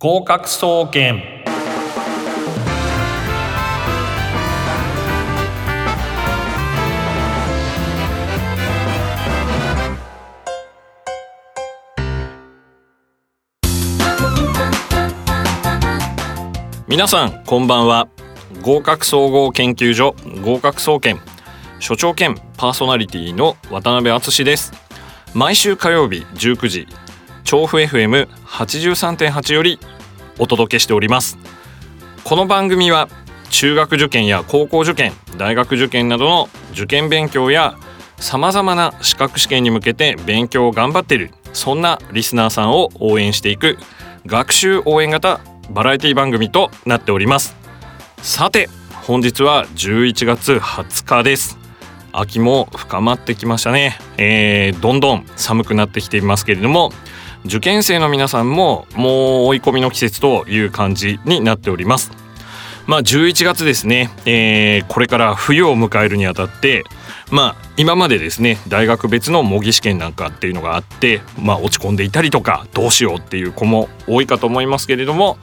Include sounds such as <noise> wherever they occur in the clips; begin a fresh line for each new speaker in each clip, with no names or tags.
合格総研。皆さんこんばんは。合格総合研究所合格総研。所長兼パーソナリティの渡辺敦です。毎週火曜日19時調布 FM83.8 よりお届けしております。この番組は中学受験や高校受験大学受験などの受験勉強やさまざまな資格試験に向けて勉強を頑張っているそんなリスナーさんを応援していく学習応援型バラエティ番組となっております。さて本日は11月20日です。秋も深まってきましたね、えー、どんどん寒くなってきていますけれども受験生の皆さんももう追い込みの季節という感じになっております。まあ11月ですね、えー、これから冬を迎えるにあたってまあ今までですね大学別の模擬試験なんかっていうのがあってまあ落ち込んでいたりとかどうしようっていう子も多いかと思いますけれども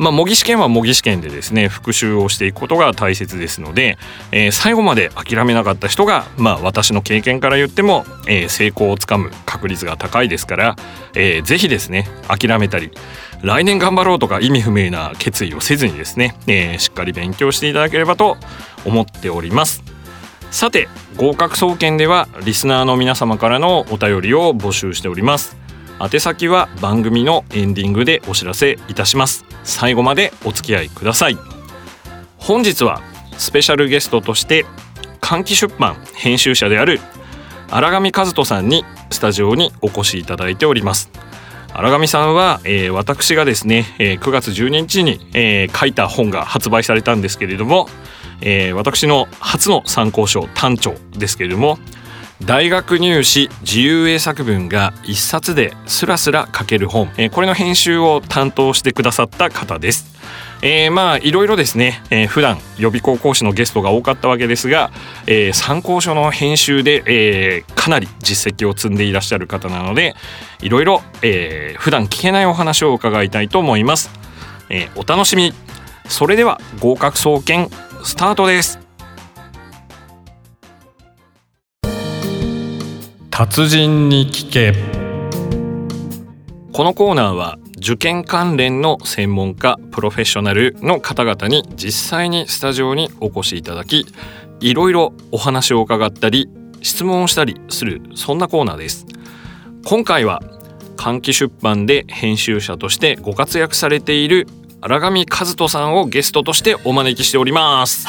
まあ、模擬試験は模擬試験でですね復習をしていくことが大切ですので、えー、最後まで諦めなかった人が、まあ、私の経験から言っても、えー、成功をつかむ確率が高いですから、えー、ぜひですね諦めたり来年頑張ろうとか意味不明な決意をせずにですね、えー、しっかり勉強していただければと思っております。さて合格総研ではリスナーの皆様からのお便りを募集しております宛先は番組のエンディングでお知らせいたします。最後までお付き合いください。本日はスペシャルゲストとして換気出版編集者である荒上和人さんにスタジオにお越しいただいております。荒上さんは、えー、私がですね、えー、9月12日に、えー、書いた本が発売されたんですけれどもえー、私の初の参考書単調ですけれども大学入試自由英作文が一冊でスラスラ書ける本、えー、これの編集を担当してくださった方です。えー、まあいろいろですね、えー、普段予備校講師のゲストが多かったわけですが、えー、参考書の編集で、えー、かなり実績を積んでいらっしゃる方なのでいろいろ、えー、普段聞けないお話を伺いたいと思います、えー、お楽しみそれでは合格総研スタートです。達人に聞け。このコーナーは受験関連の専門家プロフェッショナルの方々に実際にスタジオにお越しいただきいろいろお話を伺ったり質問をしたりするそんなコーナーです。今回は換気出版で編集者としてご活躍されている荒上和人さんをゲストとしてお招きしております。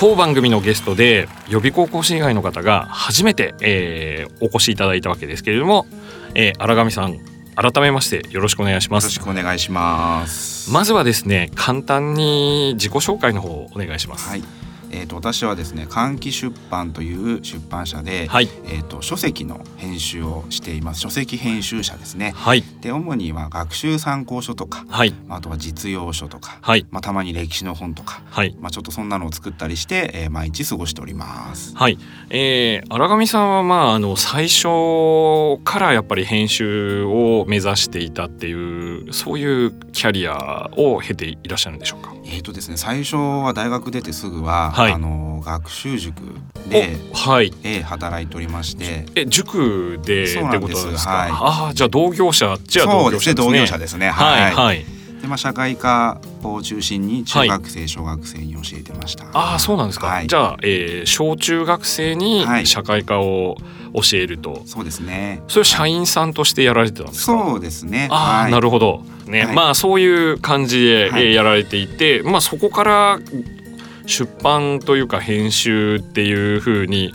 当番組のゲストで予備高校生以外の方が初めて、えー、お越しいただいたわけですけれども、えー、荒上さん改めましてよろしくお願いします。
よろしくお願いします。
まずはですね簡単に自己紹介の方お願いします。
はいえーと、私はですね換気出版という出版社で、はい、えーと、書籍の編集をしています。書籍編集者ですね。はい、で主には学習参考書とか、はい、あとは実用書とか、はい。まあ、たまに歴史の本とか、はい。まあ、ちょっとそんなのを作ったりして、えー、毎日過ごしております。
はい。えー、荒上さんは、まあ、あの最初からやっぱり編集を目指していたっていうそういうキャリアを経ていらっしゃるんでしょうか？
えーとですね、最初は大学出てすぐは、はい、あの学習塾で、はい、え働いておりまして。
え塾で
そうなんです。
はい、ああじゃあ同業者じゃあ
同業者ですね。同業者ですね。はい、はいでまあ、社会科を中心に中学生、はい、小学生に教えてました。
ああそうなんですか、はい、じゃあ、えー、小中学生に社会科を教えると、はい、
そうですね。
それ社員さんとしてやられてたんですか？
そうですね。
ああ、なるほど。ね、まあそういう感じで、えやられていてまあそこから出版というか編集っていうふうに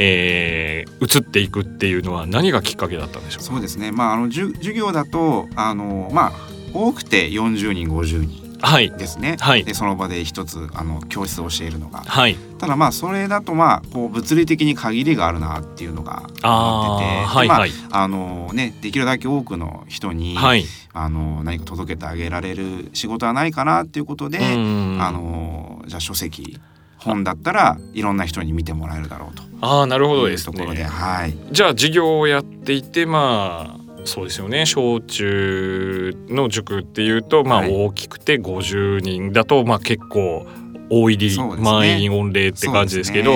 えー、移っていくっていうのは何がきっかけだったんでしょう
そうですね、まあ、あの授業だとあの、まあ、多くて40人50人ですね、はい、でその場で一つあの教室を教えるのが、はい、ただまあそれだとまあこう物理的に限りがあるなっていうのが思っててまああのね、できるだけ多くの人に、はい、あの何か届けてあげられる仕事はないかなっていうことであのじゃあ書籍本だったらいろんな人に見てもらえるだろうと。
あなるほどですね、はい、じゃあ授業をやっていてまあそうですよね。小中の塾っていうと、まあ、大きくて50人だと、まあ、結構大入り、ね、満員御礼って感じですけど。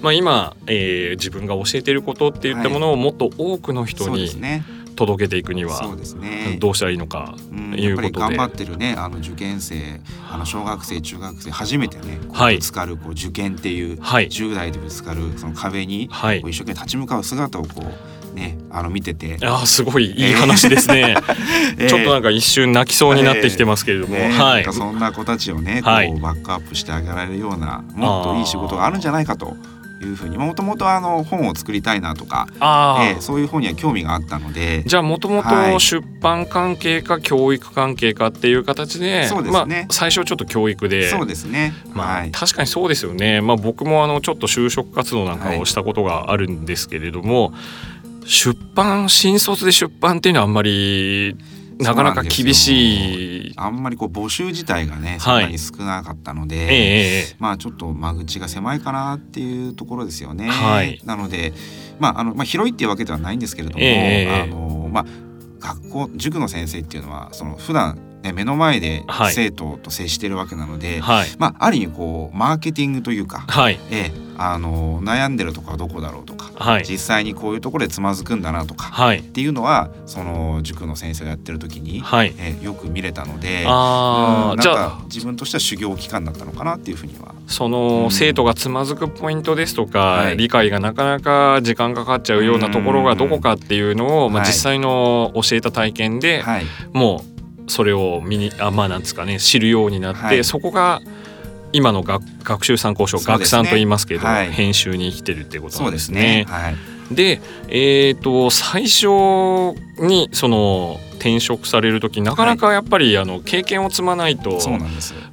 まあ、今、えー、自分が教えていることっていったものをもっと多くの人に届けていくにはどうしたらいいのかいうことで、
頑張ってるねあの受験生あの小学生中学生初めてねぶつかるこう受験っていう、はい、10代でぶつかるその壁に、はい、一生懸命立ち向かう姿をこうね、あの見てて。
あすごいいい話ですね、<laughs> えー、ちょっとなんか一瞬泣きそうになってきてますけれども、えーね、
はい、そんな子たちをねこうバックアップしてあげられるようなもっといい仕事があるんじゃないかというふうにもともとあの本を作りたいなとか、えー、そういう本には興味があったので。
じゃあもともと出版関係か教育関係かっていう形で、そうですね、まあ、最初ちょっと教育で。
そうですね、
まあ、確かにそうですよね、まあ、僕もあのちょっと就職活動なんかをしたことがあるんですけれども、はい、出版新卒で出版っていうのはあんまりなかなか厳しい。
あんまりこう募集自体がねそんなに少なかったので、はいえー、まあちょっと間口が狭いかなっていうところですよね。はい、なので、まああのまあ、広いっていうわけではないんですけれども、えー、あのまあ、学校塾の先生っていうのはその普段ね、目の前で生徒と接しているわけなので、はい、まあ、ある意味こうマーケティングというか、はい、えあの悩んでるとこはどこだろうとか、はい、実際にこういうところでつまずくんだなとか、はい、っていうのはその塾の先生がやってる時に、はい、えよく見れたのであ、うん、なんか自分としては修行期間だったのかなっていうふうには。
その、うん、生徒がつまずくポイントですとか、はい、理解がなかなか時間かかっちゃうようなところがどこかっていうのを、まあ、実際の教えた体験で、もうそれを見にあまあなんですかね知るようになって、はい、そこが今の学学習参考書、ね、学参と言いますけど、はい、編集に生きてるっていうことなんですね。で、えーと、最初にその転職される時なかなかやっぱり、あの経験を積まないと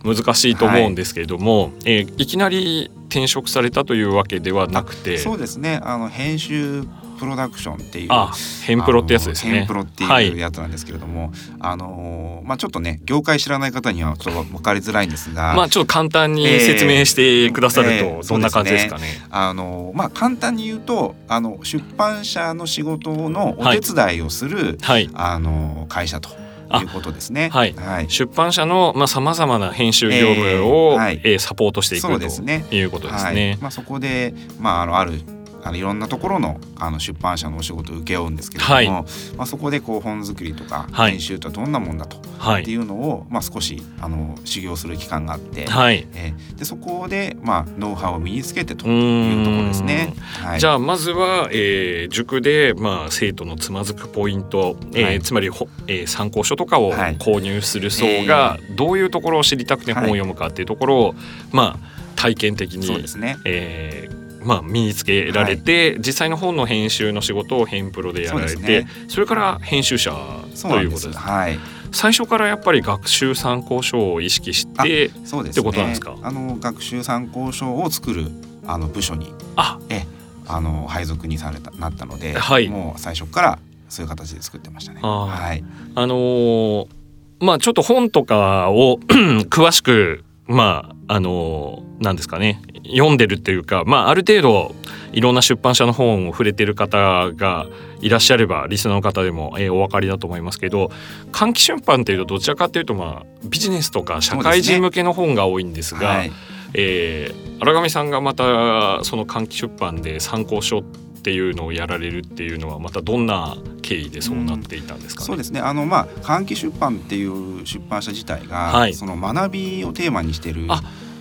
難しいと思うんですけれども、はい。えー、いきなり転職されたというわけではなくて。
そうですね。あの編集プロダクションっていう
あヘンプロってやつですね。
ヘンプロっていうやつなんですけれども、はい、あのまあちょっとね業界知らない方にはちょっと分かりづらいんですが
まあちょっと簡単に説明してくださるとどんな感じですかね。えーえーね、
あのまあ簡単に言うとあの出版社の仕事のお手伝いをする、はい、あの会社と。いうことですね。
はい。はい、出版社のまあ様々な編集業務を、えーはい、えー、サポートしていくということですね。はい、
まあそこでまああのあるあのいろんなところのあの出版社のお仕事を請け負うんですけれども、はい、まあ、そこでこう本作りとか編集とはどんなもんだと、はい、っていうのを、まあ、少しあの修行する期間があって、はい、えー、でそこで、まあ、ノウハウを身につけてというところですね。
はい、じゃあまずは、えー、塾で、まあ、生徒のつまずくポイント、えーつまりほ、えー、参考書とかを購入する層がどういうところを知りたくて本を読むかっていうところを、まあ体験的に、そうですね。えー、まあ、身につけられて、はい、実際の本の編集の仕事を編プロでやられてそ、ね,、れから編集者ということです。はい、最初からやっぱり学習参考書を意識してそうです、ね、ってことなんですか？
あの学習参考書を作るあの部署にあ。えあの配属にされたなったので、はい、もう最初からそういう形で作ってましたね。はい、
あのー、まあちょっと本とかを <clears throat> 詳しくまああの何ですかね読んでるっていうか、まあ、ある程度いろんな出版社の本を触れてる方がいらっしゃればリスナーの方でも、えー、お分かりだと思いますけど換気出版っていうとどちらかというと、まあ、ビジネスとか社会人向けの本が多いんですが。すねはい、えー、荒上さんがまたその換気出版で参考書っていうのをやられるっていうのはまたどんな経緯でそうなっていたんですか、ね？
うん、そうですね。あのまあ換気出版っていう出版社自体が、はい、その学びをテーマにしてる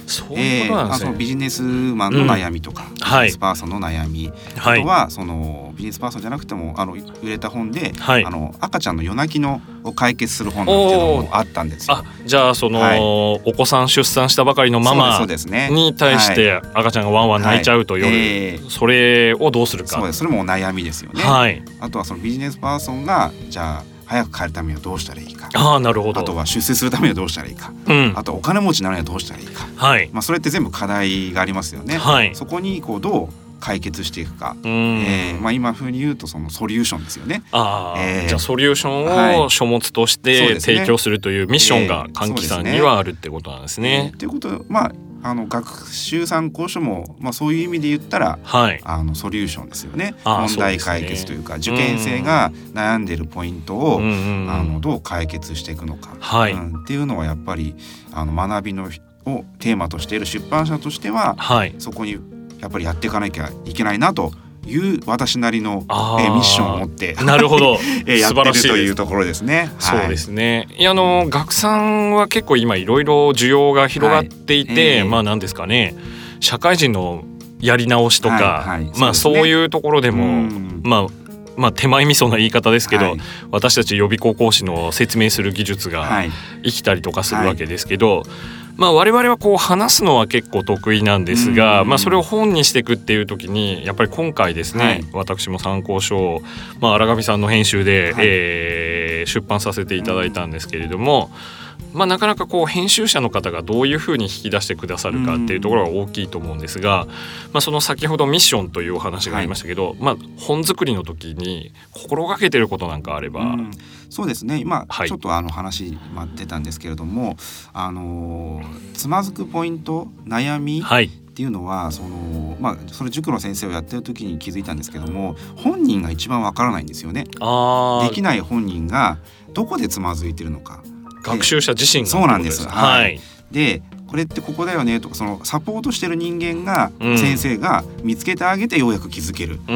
そういうことなんですね、えー、
ビジネスマンの悩みとか、うん、ビジネスパーソンの悩み、はい、あとはそのビジネスパーソンじゃなくてもあの売れた本で、はい、あの赤ちゃんの夜泣きのを解決する本なんていうのもあったんですよ。
じゃあその、はい、お子さん出産したばかりのママに対して赤ちゃんがワンワン泣いちゃうと夜、はい。えー、それをどうするか。
そうです。それもお悩みですよね。はい、あとはそのビジネスパーソンがじゃあ早く帰るためにはどうしたらいいか。
あなるほど。
あとは出世するためにはどうしたらいいか、うん、あとお金持ちになるにはどうしたらいいか、はい。まあ、それって全部課題がありますよね。はい、そこにこうどう解決していくか、えーまあ、今風に言うとそのソリューションですよね。
あえー、じゃあソリューションを書物として提供するというミッションが換気さんにはあるってことなんですね。
と、いうことまああの学習参考書も、まあ、そういう意味で言ったら、はい、あのソリューションですよね。問題解決というか、ね、受験生が悩んでるポイントを、うんうん、あのどう解決していくのか、はい。うん、っていうのはやっぱりあの学びのをテーマとしている出版社としては、はい、そこにやっぱりやっていかなきゃいけないなという私なりのえミッションを持って <laughs>
なるほど。<laughs>
えやってるというところですね。
そうですね。いやあの学さんは結構今いろいろ需要が広がっていて、はい。えー、まあなんですかね。社会人のやり直しとか、はいはい、まあそういうところでもまあまあ、手前味噌な言い方ですけど、はい、私たち予備校講師の説明する技術が生きたりとかするわけですけど、はいまあ、我々はこう話すのは結構得意なんですが、まあ、それを本にしていくっていう時にやっぱり今回ですね、はい、私も参考書を、まあ、荒上さんの編集で、はい、えー、出版させていただいたんですけれども。まあ、なかなかこう編集者の方がどういうふうに引き出してくださるかっていうところが大きいと思うんですが、まあ、その先ほどミッションというお話がありましたけど、はい、まあ、本作りの時に心がけてることなんかあれば。う
そうですね。今、ちょっとあの話出たんですけれどもあのつまずくポイント悩み、はい。っていうのはその、まあ、それ塾の先生をやってる時に気づいたんですけども本人が一番わからないんですよね。できない本人がどこでつまずいてるのか。
学習者自身
そうなんです。はい。でこれってここだよねとかそのサポートしてる人間が、先生が見つけてあげてようやく気づけるって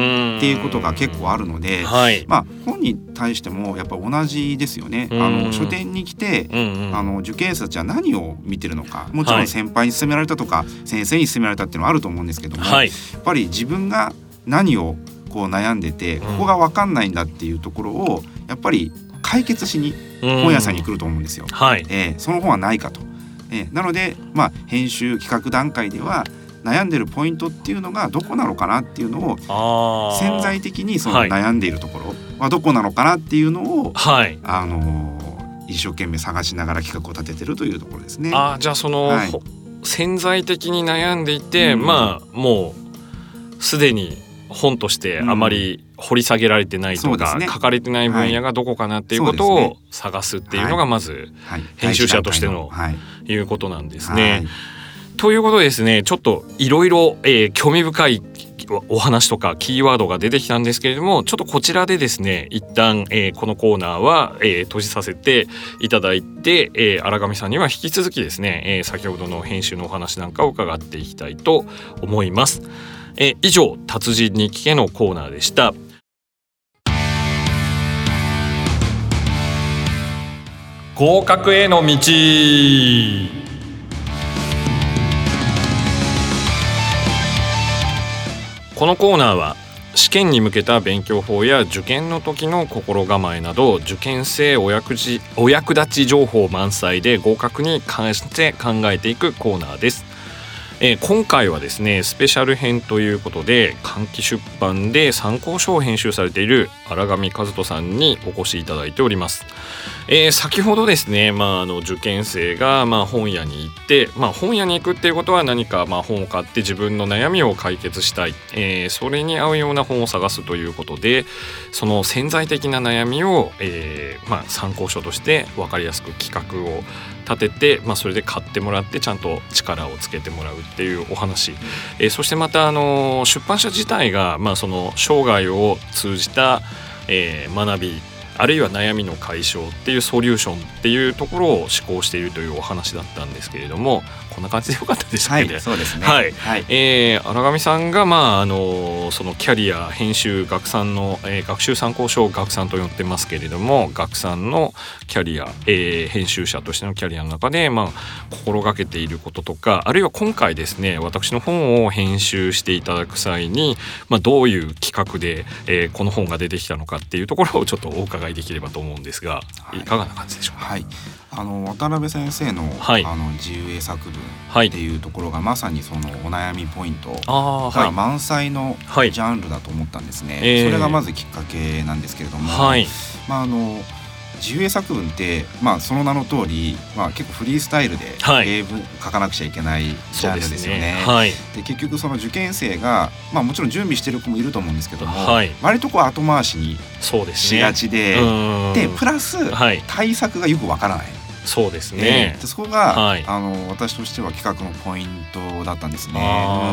いうことが結構あるので、はい、まあ本に対してもやっぱ同じですよね。あの書店に来て、あの受験生たちは何を見てるのかもちろん先輩に勧められたとか、先生に勧められたっていうのはあると思うんですけども、はい、やっぱり自分が何をこう悩んでてここが分かんないんだっていうところをやっぱり解決しに本屋さんに来ると思うんですよ。はい、えー、その本はないかと。えー、なので、まあ、編集企画段階では悩んでるポイントっていうのがどこなのかなっていうのを潜在的にその悩んでいるところはどこなのかなっていうのを、はい、あのー、一生懸命探しながら企画を立ててるというところですね。
あじゃあその、はい、潜在的に悩んでいて、うん、まあもうすでに本としてあまり掘り下げられてないとか、うんね、書かれてない分野がどこかなっていうことを探すっていうのがまず編集者としてのい。うことなんですね。ということでですねちょっといろいろ興味深いお話とかキーワードが出てきたんですけれどもちょっとこちらでですね一旦、えー、このコーナーは、えー、閉じさせていただいて、えー、荒上さんには引き続きですね、えー、先ほどの編集のお話なんかを伺っていきたいと思います。え以上達人に聞けのコーナーでした合格への道。このコーナーは試験に向けた勉強法や受験の時の心構えなど受験生お役お役立ち情報満載で合格に関して考えていくコーナーです。えー、今回はですねスペシャル編ということで換気出版で参考書を編集されている荒上和人さんにお越しいただいております、えー、先ほどですね、まあ、あの受験生がまあ本屋に行って、まあ、本屋に行くっていうことは何かまあ本を買って自分の悩みを解決したい、えー、それに合うような本を探すということでその潜在的な悩みを、えーまあ、参考書として分かりやすく企画を立てて、まあ、それで買ってもらってちゃんと力をつけてもらうっていうお話、えー、そしてまたあの出版社自体が、まあ、その生涯を通じた、えー、学びあるいは悩みの解消っていうソリューションっていうところを施行しているというお話だったんですけれどもこんな感じでよかったでしたね。はい、
そうですね。
はい。はい、えー、荒上さんがまああのそのキャリア編集学さんの、えー、学習参考書を学さんと呼ってますけれども学さんのキャリア、えー、編集者としてのキャリアの中でまあ心がけていることとかあるいは今回ですね私の本を編集していただく際にまあどういう企画で、えー、この本が出てきたのかっていうところをちょっとお伺いできればと思うんですが、はい、いかがな感じでしょうか？
はいあの渡辺先生の,、はい、あの自由英作文っていうところが、まさにそのお悩みポイント。が満載のジャンルだと思ったんですね。はい、それがまずきっかけなんですけれども、はい、まああの自由英作文って、まあ、その名の通り、まあ、結構フリースタイルで英文書かなくちゃいけないジャンルですよね。で、ね。はい、結局その受験生が、まあ、もちろん準備してる子もいると思うんですけども、はい、割とこう後回しにしがちでで、ね、プラス、対策がよくわからない。
そうですね。
でそこが、はい、あの私としては企画のポイントだったんですね。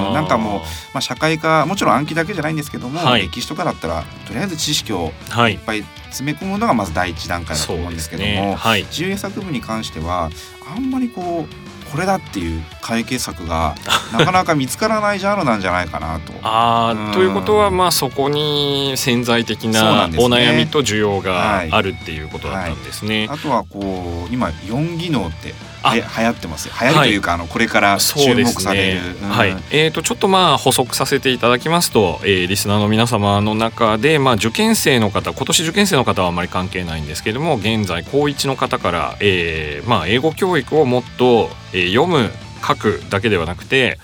うん、なんかもう、まあ、社会科もちろん暗記だけじゃないんですけども、はい、歴史とかだったらとりあえず知識をい。っぱい詰め込むのがまず第一段階だと思うんですけども、ね。はい、自由作文に関してはあんまりこうこれだっていう解決策がなかなか見つからないジャンルなんじゃないかなと。<laughs>
あうん、ということはまあそこに潜在的なお悩みと需要があるっていうことだったんですね。
はいはい、あとはこう今4技能って流行ってます流行りというか、はい、あのこれから注目される、ね
うん、はい、えーと、ちょっとまあ補足させていただきますと、えー、リスナーの皆様の中で、まあ、受験生の方今年受験生の方はあまり関係ないんですけれども現在高1の方から、えーまあ、英語教育をもっと、えー、読む書くだけではなくて、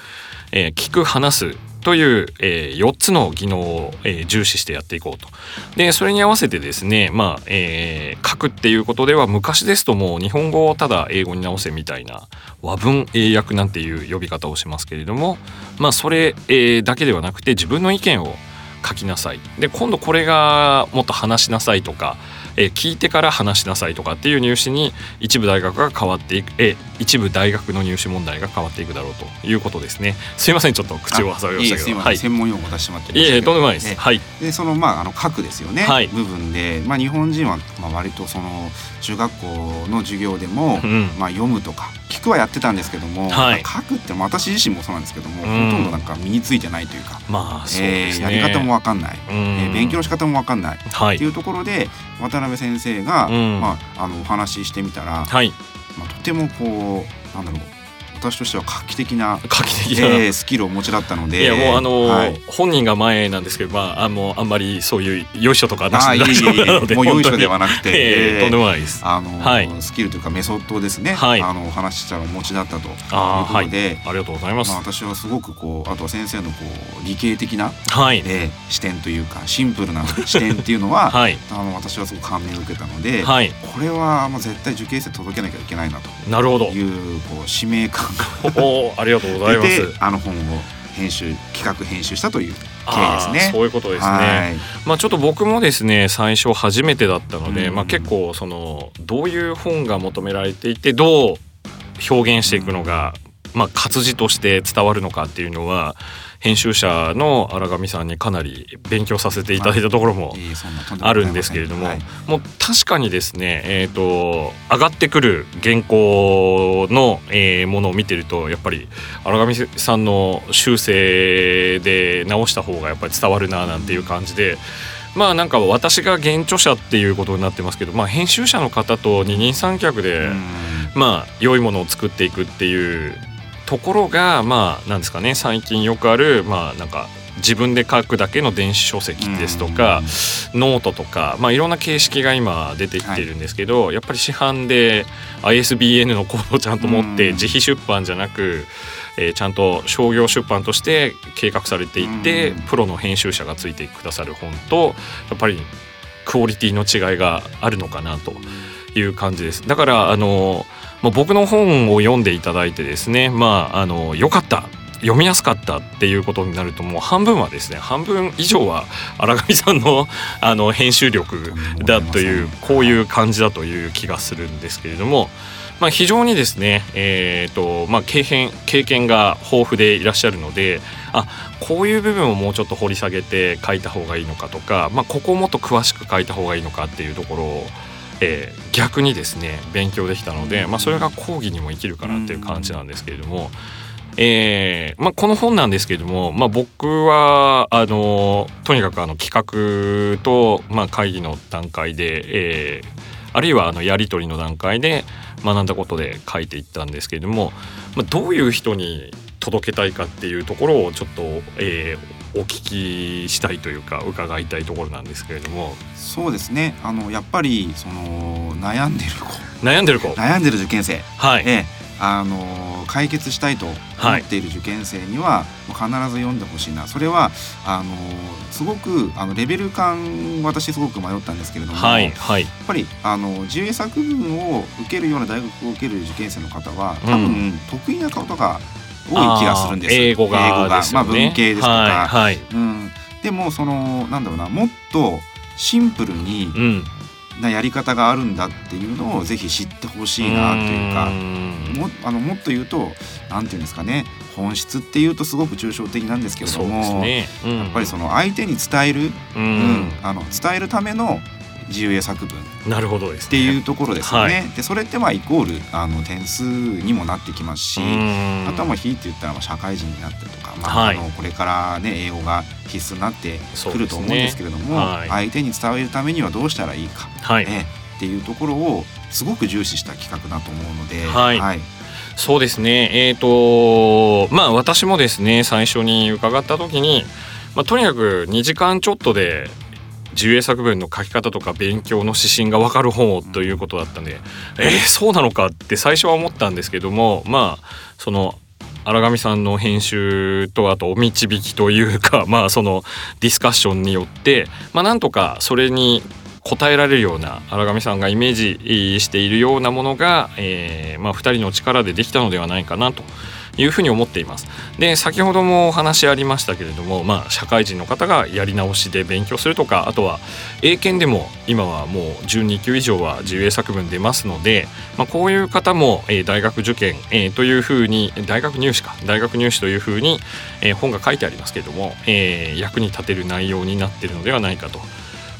えー、聞く話すという、えー、4つの技能を、えー、重視してやっていこうと。でそれに合わせてですねまあ、えー、書くっていうことでは昔ですともう日本語をただ英語に直せみたいな和文英訳なんていう呼び方をしますけれどもまあそれ、えー、だけではなくて自分の意見を書きなさいで今度これがもっと話しなさいとかえー、聞いてから話しなさいとかっていう入試に一部大学が変わっていく、えー、一部大学の入試問題が変わっていくだろうということですね。すいませんちょっと口を挟みましたけど。
はい、専門用語出してもらって
いえとんでもないです、はい。
でそのまああの核ですよね、はい、部分で。まあ日本人はまあ割とその中学校の授業でも、うん、まあ読むとか聞くはやってたんですけども、はい、書くって私自身もそうなんですけども、うん、ほとんどなんか身についてないというか、
まあそうです
ね、えー、やり方も分かんない、うん、えー、勉強の仕方も分かんない、はい、っていうところで渡辺先生が、まあ、あのお話ししてみたら、はい。まあ、とてもこうなんだろう私としては画期的な
画期的な、
えー、スキルをお持ちだったので
いやもうあの、はい、本人が前なんですけど、まあ、あのあんまりそういうよいしょとかなしで
もうよいしょではなくて、<laughs>
えー、とんでもないです。
あの、はい、スキルというかメソッドですね、はい、あのお話ししたらお持ちだったということで。あ,、はい、
ありがとうございます、まあ、
私はすごくこうあとは先生のこう理系的な、はい。えー、視点というかシンプルな <laughs> 視点っていうのは、はい、あの私はすごく感銘を受けたので、はい、これはもう絶対受験生届けなきゃいけないなと。
なるほど。
いうこう使命感
がありがとうございます
あの本を編集企画編集したという経緯ですね。
そういうことですね。まあちょっと僕もですね最初初めてだったので、まあ結構そのどういう本が求められていてどう表現していくのが、まあ活字として伝わるのかっていうのは編集者の荒上さんにかなり勉強させていただいたところもあるんですけれども、もう確かにですね、えーと、上がってくる原稿の、えー、ものを見てるとやっぱり荒上さんの修正で直した方がやっぱり伝わるななんていう感じで。まあなんか私が原著者っていうことになってますけど、まあ、編集者の方と二人三脚でまあ良いものを作っていくっていうところがまあなんですかね。最近よくあるまあなんか自分で書くだけの電子書籍ですとかノートとか、まあ、いろんな形式が今出てきてるんですけど、はい、やっぱり市販で ISBN のコードをちゃんと持って自費出版じゃなく、えー、ちゃんと商業出版として計画されていってプロの編集者がついてくださる本とやっぱりクオリティの違いがあるのかなという感じです。だからあのまあ、僕の本を読んでいただいてですねまああのよかった読みやすかったっていうことになるともう半分はですね半分以上は荒上さんのあの編集力だというこういう感じだという気がするんですけれども。まあ、非常にですね、えーとまあ、経験経験が豊富でいらっしゃるのであこういう部分をもうちょっと掘り下げて書いた方がいいのかとか、まあ、ここをもっと詳しく書いた方がいいのかっていうところをえー、逆にですね勉強できたので、まあ、それが講義にも生きるかなっていう感じなんですけれども、えーまあ、この本なんですけれども、まあ、僕はあのとにかくあの企画と、まあ、会議の段階で、えー、あるいはあのやり取りの段階で学んだことで書いていったんですけれども、まあ、どういう人に届けたいかっていうところをちょっと、えー、お聞きしたいというか伺いたいところなんですけれども。
そうですね。あのやっぱりその悩んでる子。
悩んでる子。
悩んでる受験生、はい、えあの解決したいと思っている受験生には、必ず読んでほしいな。それはあのすごくあのレベル感私すごく迷ったんですけれども、はいはい、やっぱりあの自由作文を受けるような大学を受ける受験生の方は多分、得意なことが多い気がするんです。
英語が、ね、
まあ、文系ですとか、はいはい、うん、でもそのなんだろうなもっとシンプルになやり方があるんだっていうのをぜひ知ってほしいなというかもあのもっと言うと何て言うんですかね。本質っていうとすごく抽象的なんですけれども、ね。うん、やっぱりその相手に伝える、うん、うん、あの伝えるための自由英作文。
なるほど、
っていうところですよね。はい、でそれってまあイコールあの点数にもなってきますしあとはまあ非って言ったら社会人になってとか、まあ、はい、あのこれからね英語が必須になってくると思うんですけれども、ね。はい、相手に伝えるためにはどうしたらいいか、はい。ね、っていうところをすごく重視した企画だと思うので。はい、はい。
そうですね。えっ、ー、とまあ私もですね最初に伺った時に、まあ、とにかく2時間ちょっとで自衛作文の書き方とか勉強の指針が分かる本をということだったんで、えー、そうなのかって最初は思ったんですけどもまあその荒上さんの編集とあとお導きというかまあそのディスカッションによってまあなんとかそれに答えられるような荒上さんがイメージしているようなものが、えーまあ、2人の力でできたのではないかなというふうに思っています。で先ほどもお話ありましたけれども、まあ、社会人の方がやり直しで勉強するとかあとは英検でも今はもう12級以上は自由英作文出ますので、まあ、こういう方も、えー、大学受験、えー、というふうに大学入試か大学入試というふうに、えー、本が書いてありますけれども、えー、役に立てる内容になっているのではないかと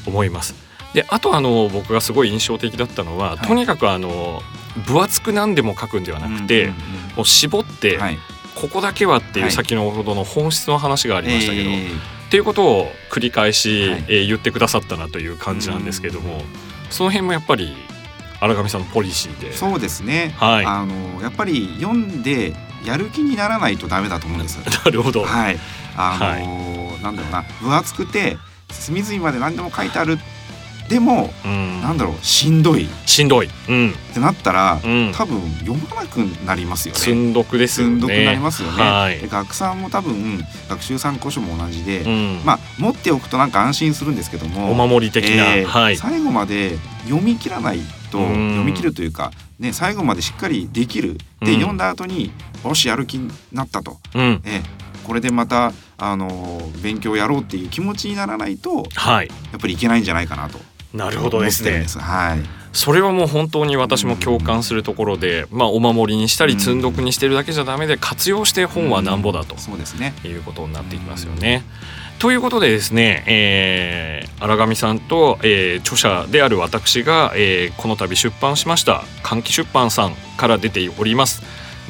思います。であとあの僕がすごい印象的だったのは、はい、とにかくあの分厚く何でも書くんではなくて、うんうんうん、もう絞って、はい、ここだけはっていう先のほどの本質の話がありましたけど、はい、っていうことを繰り返し、はい、えー、言ってくださったなという感じなんですけども、その辺もやっぱり荒上さんのポリシーで。
そうですね、はい、あのやっぱり読んでやる気にならないとダメだと思うんです。<laughs>
なるほど。
はい。あの、はい、なんだろうな。分厚くて隅々まで何でも書いてあるでも、うん、なんだろうしんどい。
しんどい、
うん、ってなったら、うん、多分読まなくなりますよね。
積んどくですよね。
積んどくなりますよね、はい、学さんも多分学習参考書も同じで、うん、まあ持っておくとなんか安心するんですけども
お守り的な、
えーはい、最後まで読み切らないと、読み切るというかね最後までしっかりできる。で、読んだ後によしやる気になったと、うん、えーこれでまたあの勉強やろうっていう気持ちにならないと、はい、やっぱりいけないんじゃないかなと
なるほどですね。
はい。
それはもう本当に私も共感するところで、まあ、お守りにしたり積んどくにしてるだけじゃダメで活用して本はなんぼだと、そうですねいうことになっていきますよね。ということでですね、えー、荒上さんと、えー、著者である私が、えー、この度出版しました換気出版さんから出ております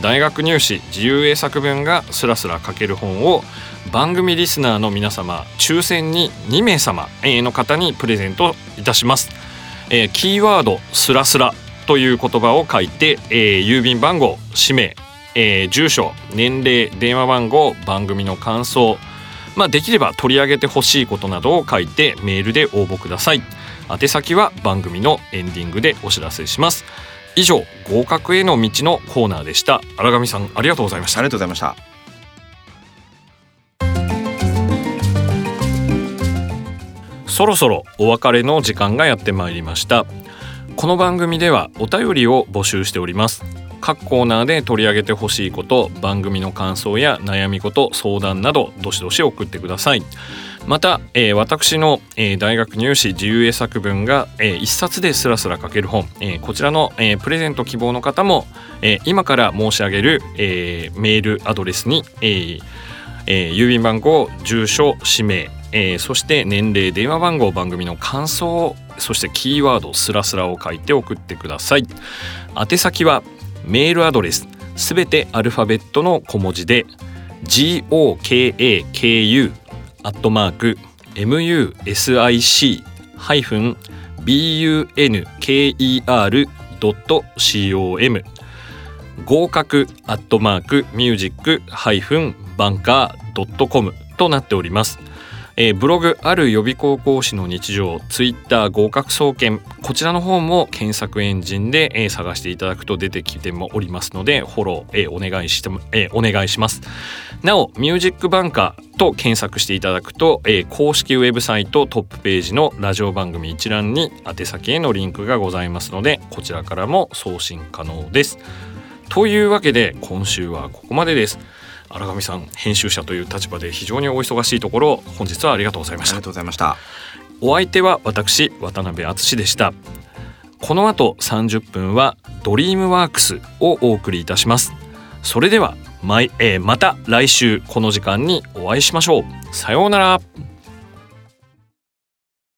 大学入試自由英作文がスラスラ書ける本を番組リスナーの皆様抽選に2名様の方にプレゼントいたします、えー、キーワードスラスラという言葉を書いて、えー、郵便番号氏名、えー、住所年齢電話番号番組の感想まあ、できれば取り上げてほしいことなどを書いてメールで応募ください。宛先は番組のエンディングでお知らせします。以上合格への道のコーナーでした。荒上さんありがとうございました。
ありがとうございました。
そろそろお別れの時間がやってまいりました。この番組ではお便りを募集しております各コーナーで取り上げてほしいこと番組の感想や悩み事相談などどしどし送ってください。また、えー、私の、えー、大学入試自由英作文が、えー、一冊でスラスラ書ける本、えー、こちらの、えー、プレゼント希望の方も、えー、今から申し上げる、えー、メールアドレスに、えーえー、郵便番号住所氏名えー、そして年齢電話番号番組の感想そしてキーワードスラスラを書いて送ってください。宛先はメールアドレスすべてアルファベットの小文字で GOKAKU アットマーク MUSIC ハイフン BUNKER.com 合格アットマークミュージックハイフンバンカー .com となっております。えー、ブログある予備高校師の日常ツイッター合格総研こちらの方も検索エンジンで、えー、探していただくと出てきてもおりますのでフォロー、えー、お願いしても、えー、お願いします。なおミュージックバンカーと検索していただくと、えー、公式ウェブサイトトップページのラジオ番組一覧に宛先へのリンクがございますのでこちらからも送信可能です。というわけで今週はここまでです。荒上さん編集者という立場で非常にお忙しいところ本日はありがとうございました。
ありがとうございました。
お相手は私渡辺敦でした。この後30分はドリームワークスをお送りいたします。それではま、えー、また来週この時間にお会いしましょう。さようなら。